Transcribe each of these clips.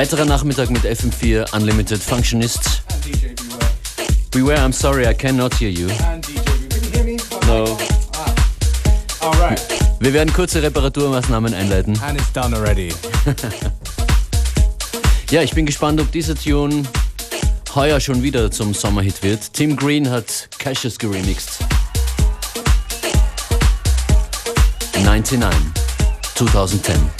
Weiterer Nachmittag mit FM4 Unlimited Functionists. Beware, I'm sorry, I cannot hear you. No. Wir werden kurze Reparaturmaßnahmen einleiten. And it's done already. Ja, ich bin gespannt, ob dieser Tune heuer schon wieder zum Sommerhit wird. Tim Green hat Cassius geremixed. 99, 2010.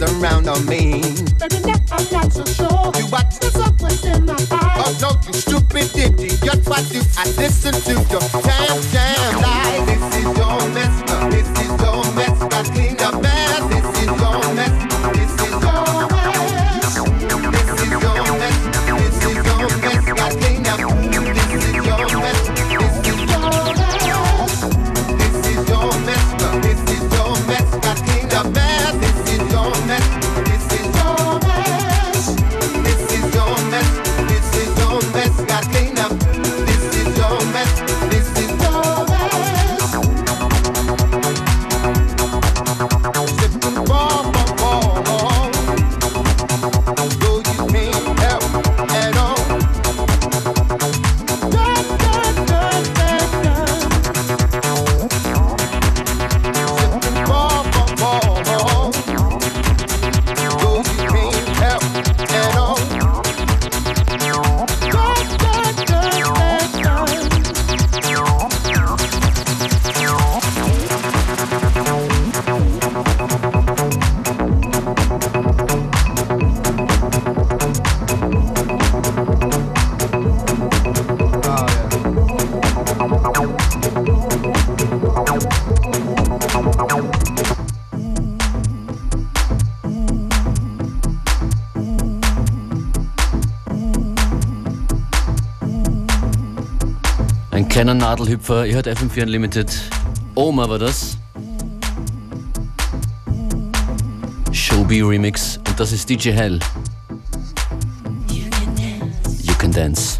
what's around on me. Baby, now I'm not so sure. You what? There's something in my eyes. Oh, no, you stupid idiot. What do I listen to your damn, damn Kleiner Nadelhüpfer, ihr hört FM4 Unlimited. Oma war das. Showbie Remix und das ist DJ Hell. You can dance.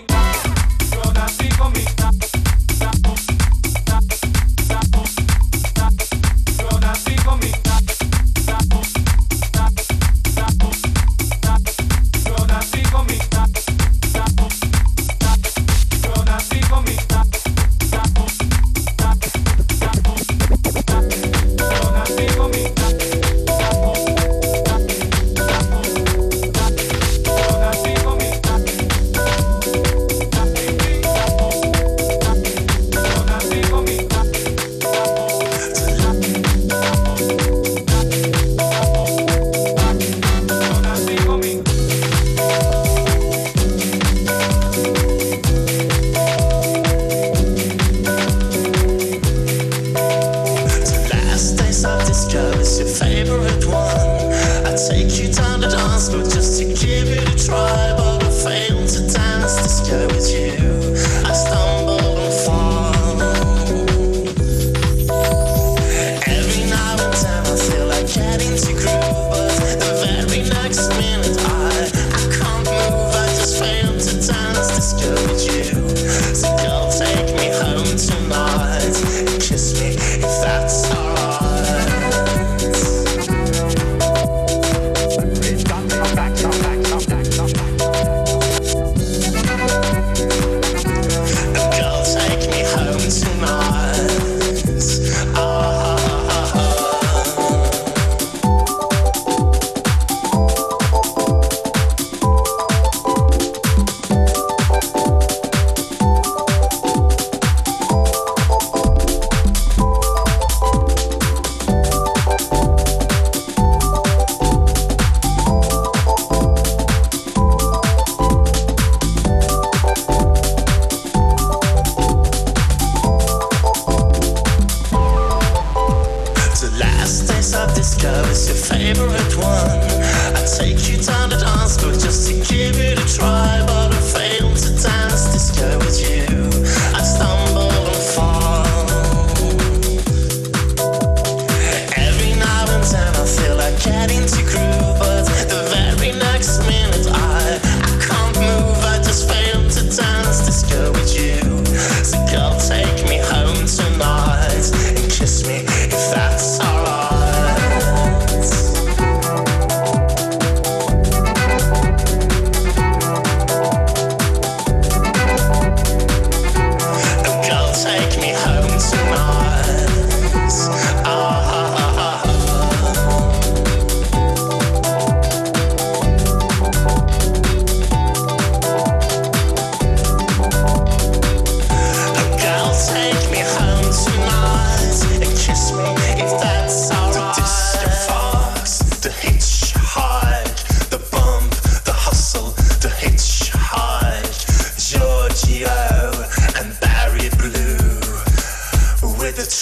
mí, son así conmigo.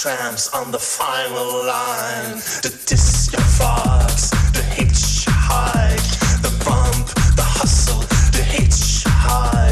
tramps on the final line. The diss your fogs, the hitchhike, the bump, the hustle, the hitchhike.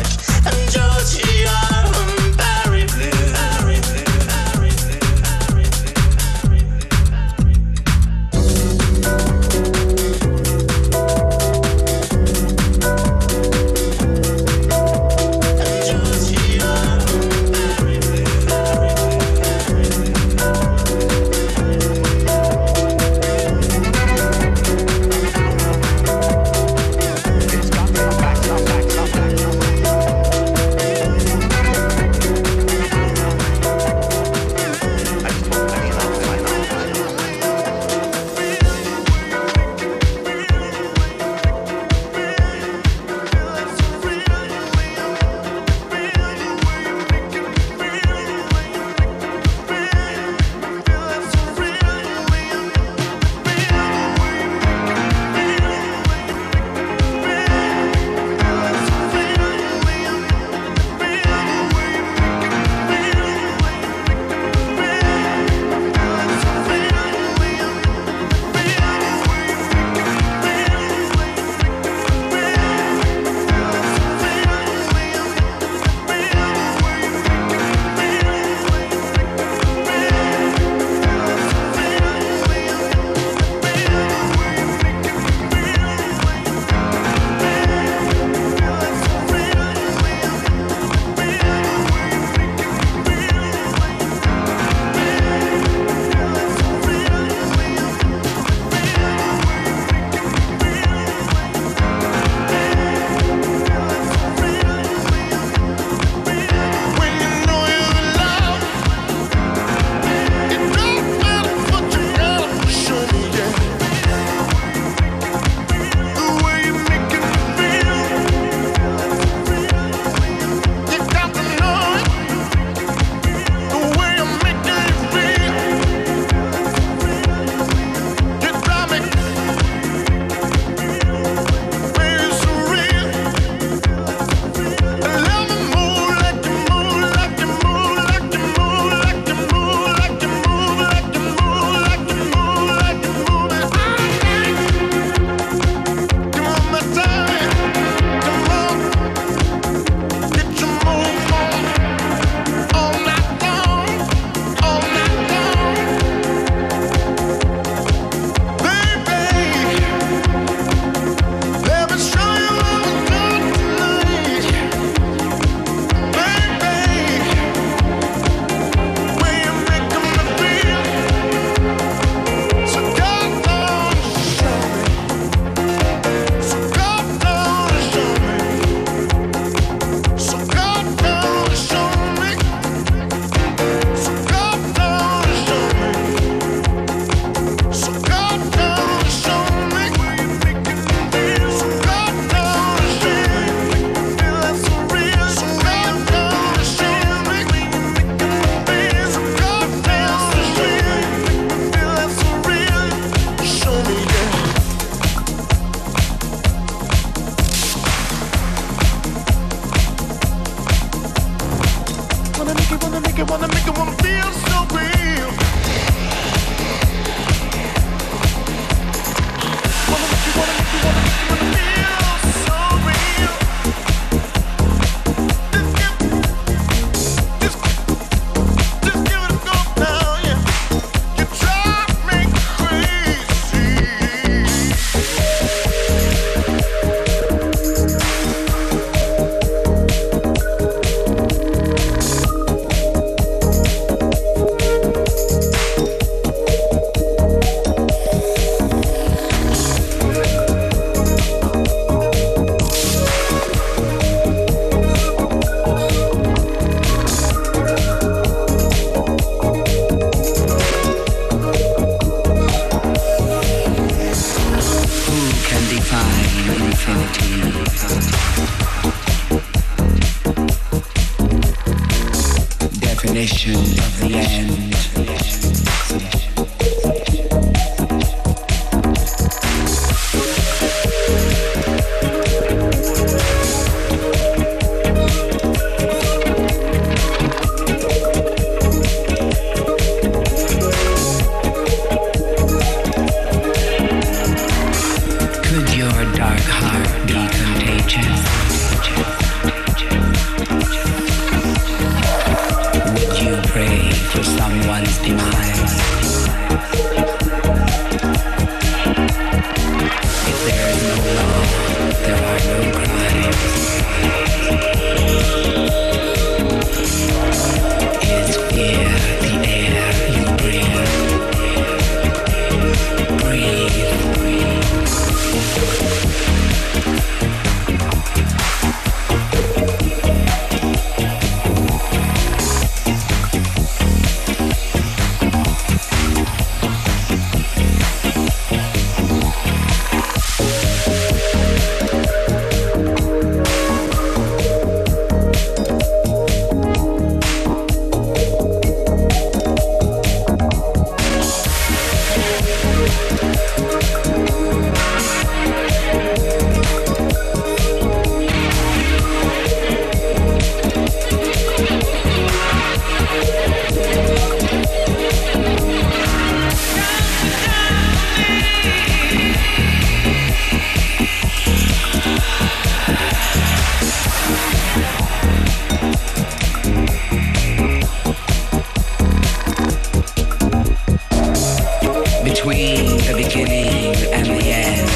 the beginning, and the end.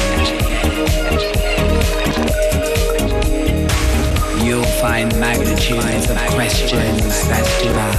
You'll find magnitudes of questions that divide.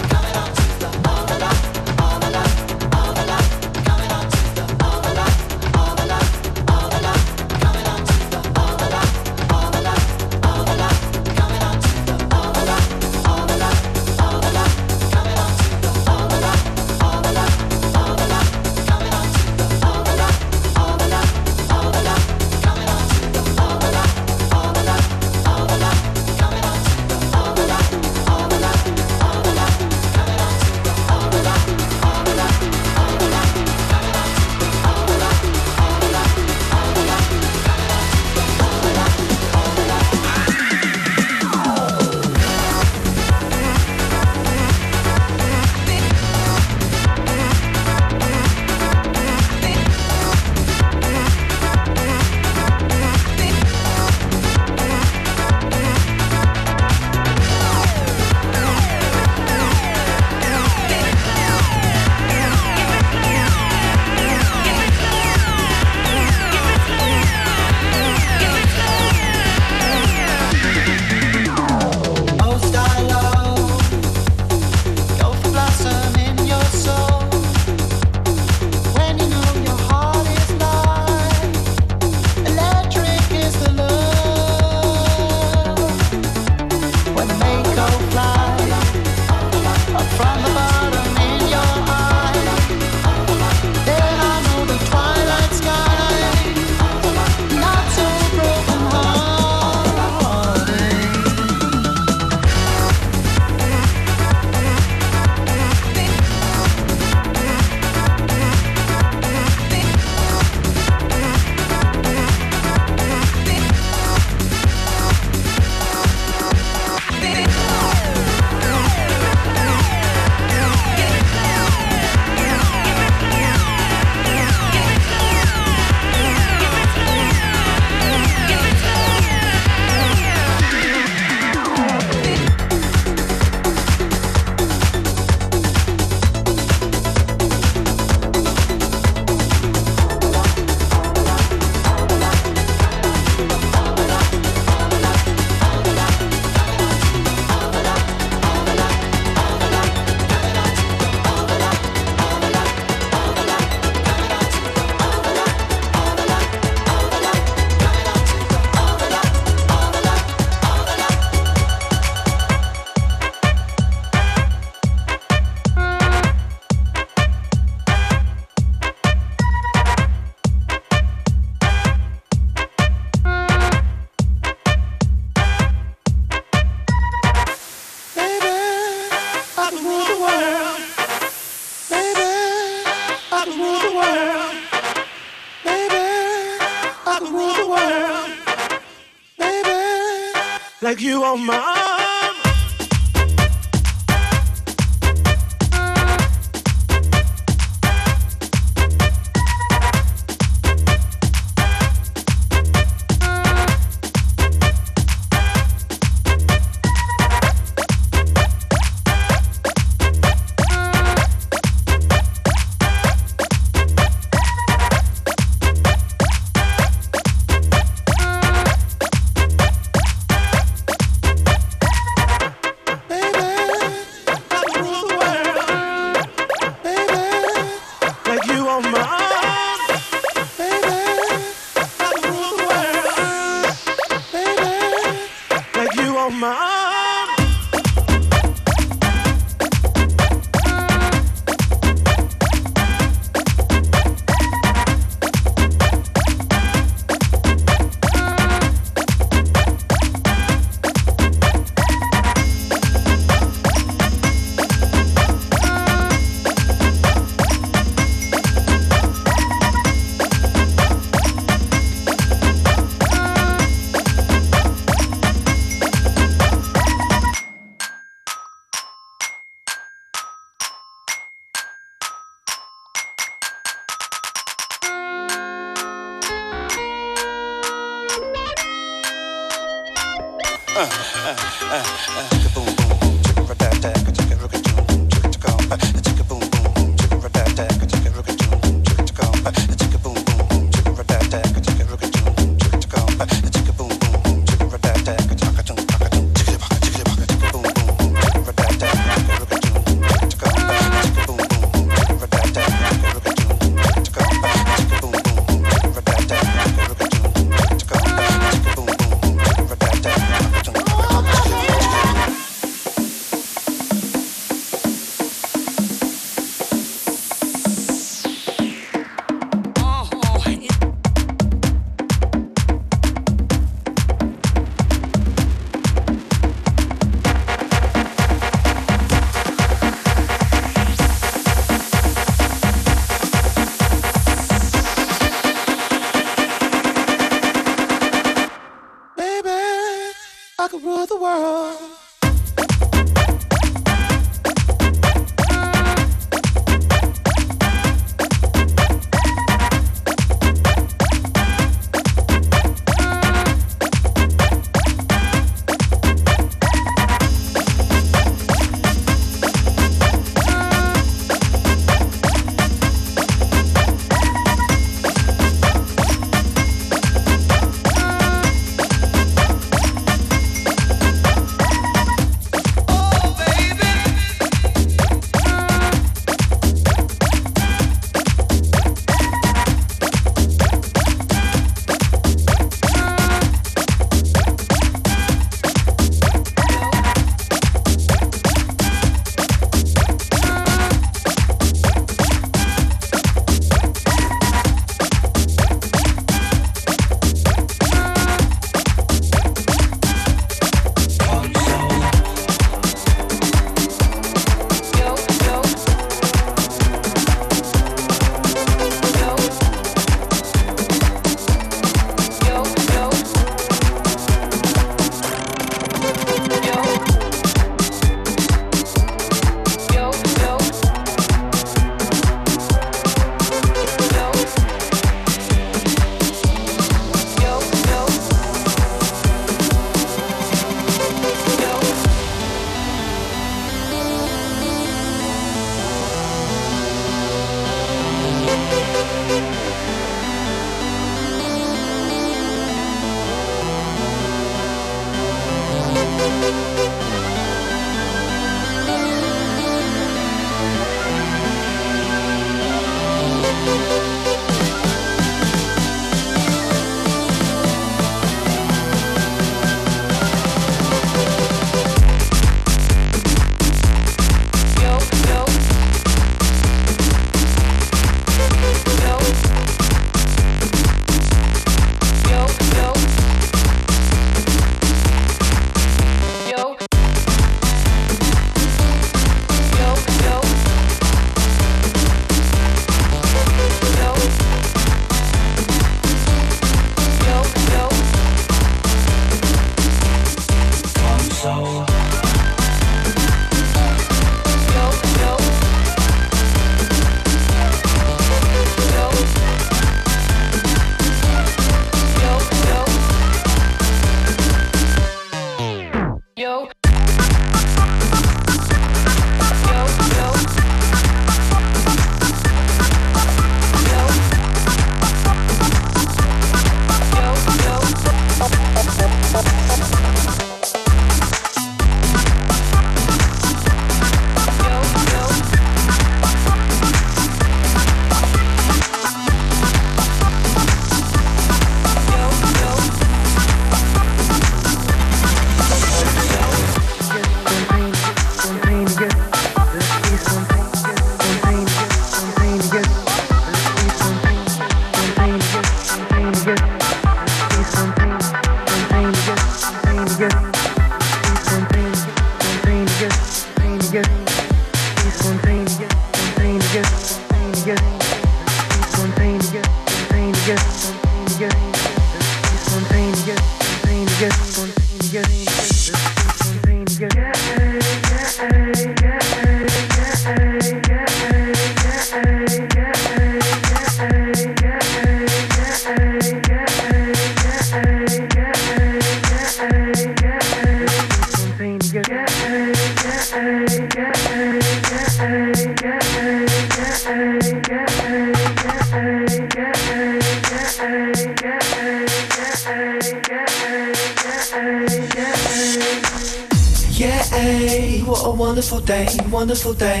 Wonderful day.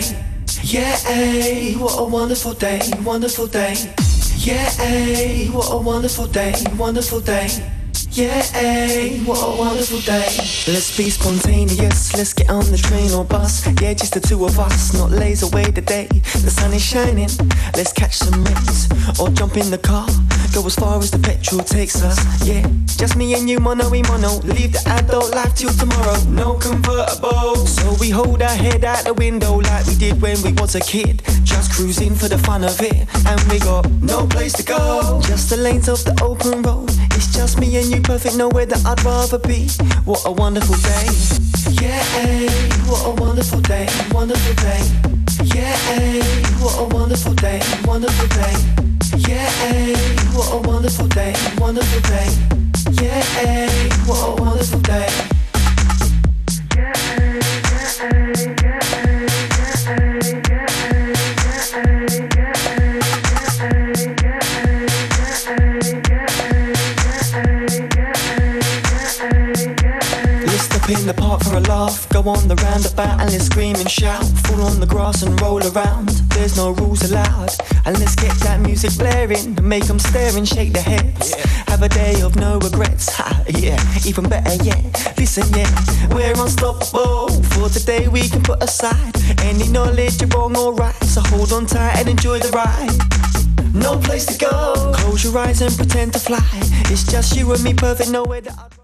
Yeah, what a wonderful day, wonderful day. Yeah, what a wonderful day, wonderful day. Yeah, what a wonderful day. Let's be spontaneous, let's get on the train or bus. Yeah, just the two of us, not laze away the day. The sun is shining, let's catch some rays. Or jump in the car, go as far as the petrol takes us. Yeah, just me and you, mono we mono. Leave the adult life till tomorrow, no convertible. So we hold our head out the window like we did when we was a kid. Just cruising for the fun of it, and we got no place to go. Just the lanes of the open road. It's just me and you, perfect, nowhere that I'd rather be. What a wonderful day. Yeah, what a wonderful day, wonderful day. Yeah, what a wonderful day, wonderful day. Yeah, what a wonderful day, wonderful day. Yeah, what a wonderful day. Let's for a laugh. Go on the roundabout and let's scream and shout. Fall on the grass and roll around. There's no rules allowed. And let's get that music blaring. Make them stare and shake their heads. Have a day of no regrets. Ha, yeah, even better yet. Listen, yeah, we're unstoppable. For today we can put aside any knowledge you're wrong or right. So hold on tight and enjoy the ride. No place to go. Close your eyes and pretend to fly. It's just you and me, perfect. Nowhere that I'd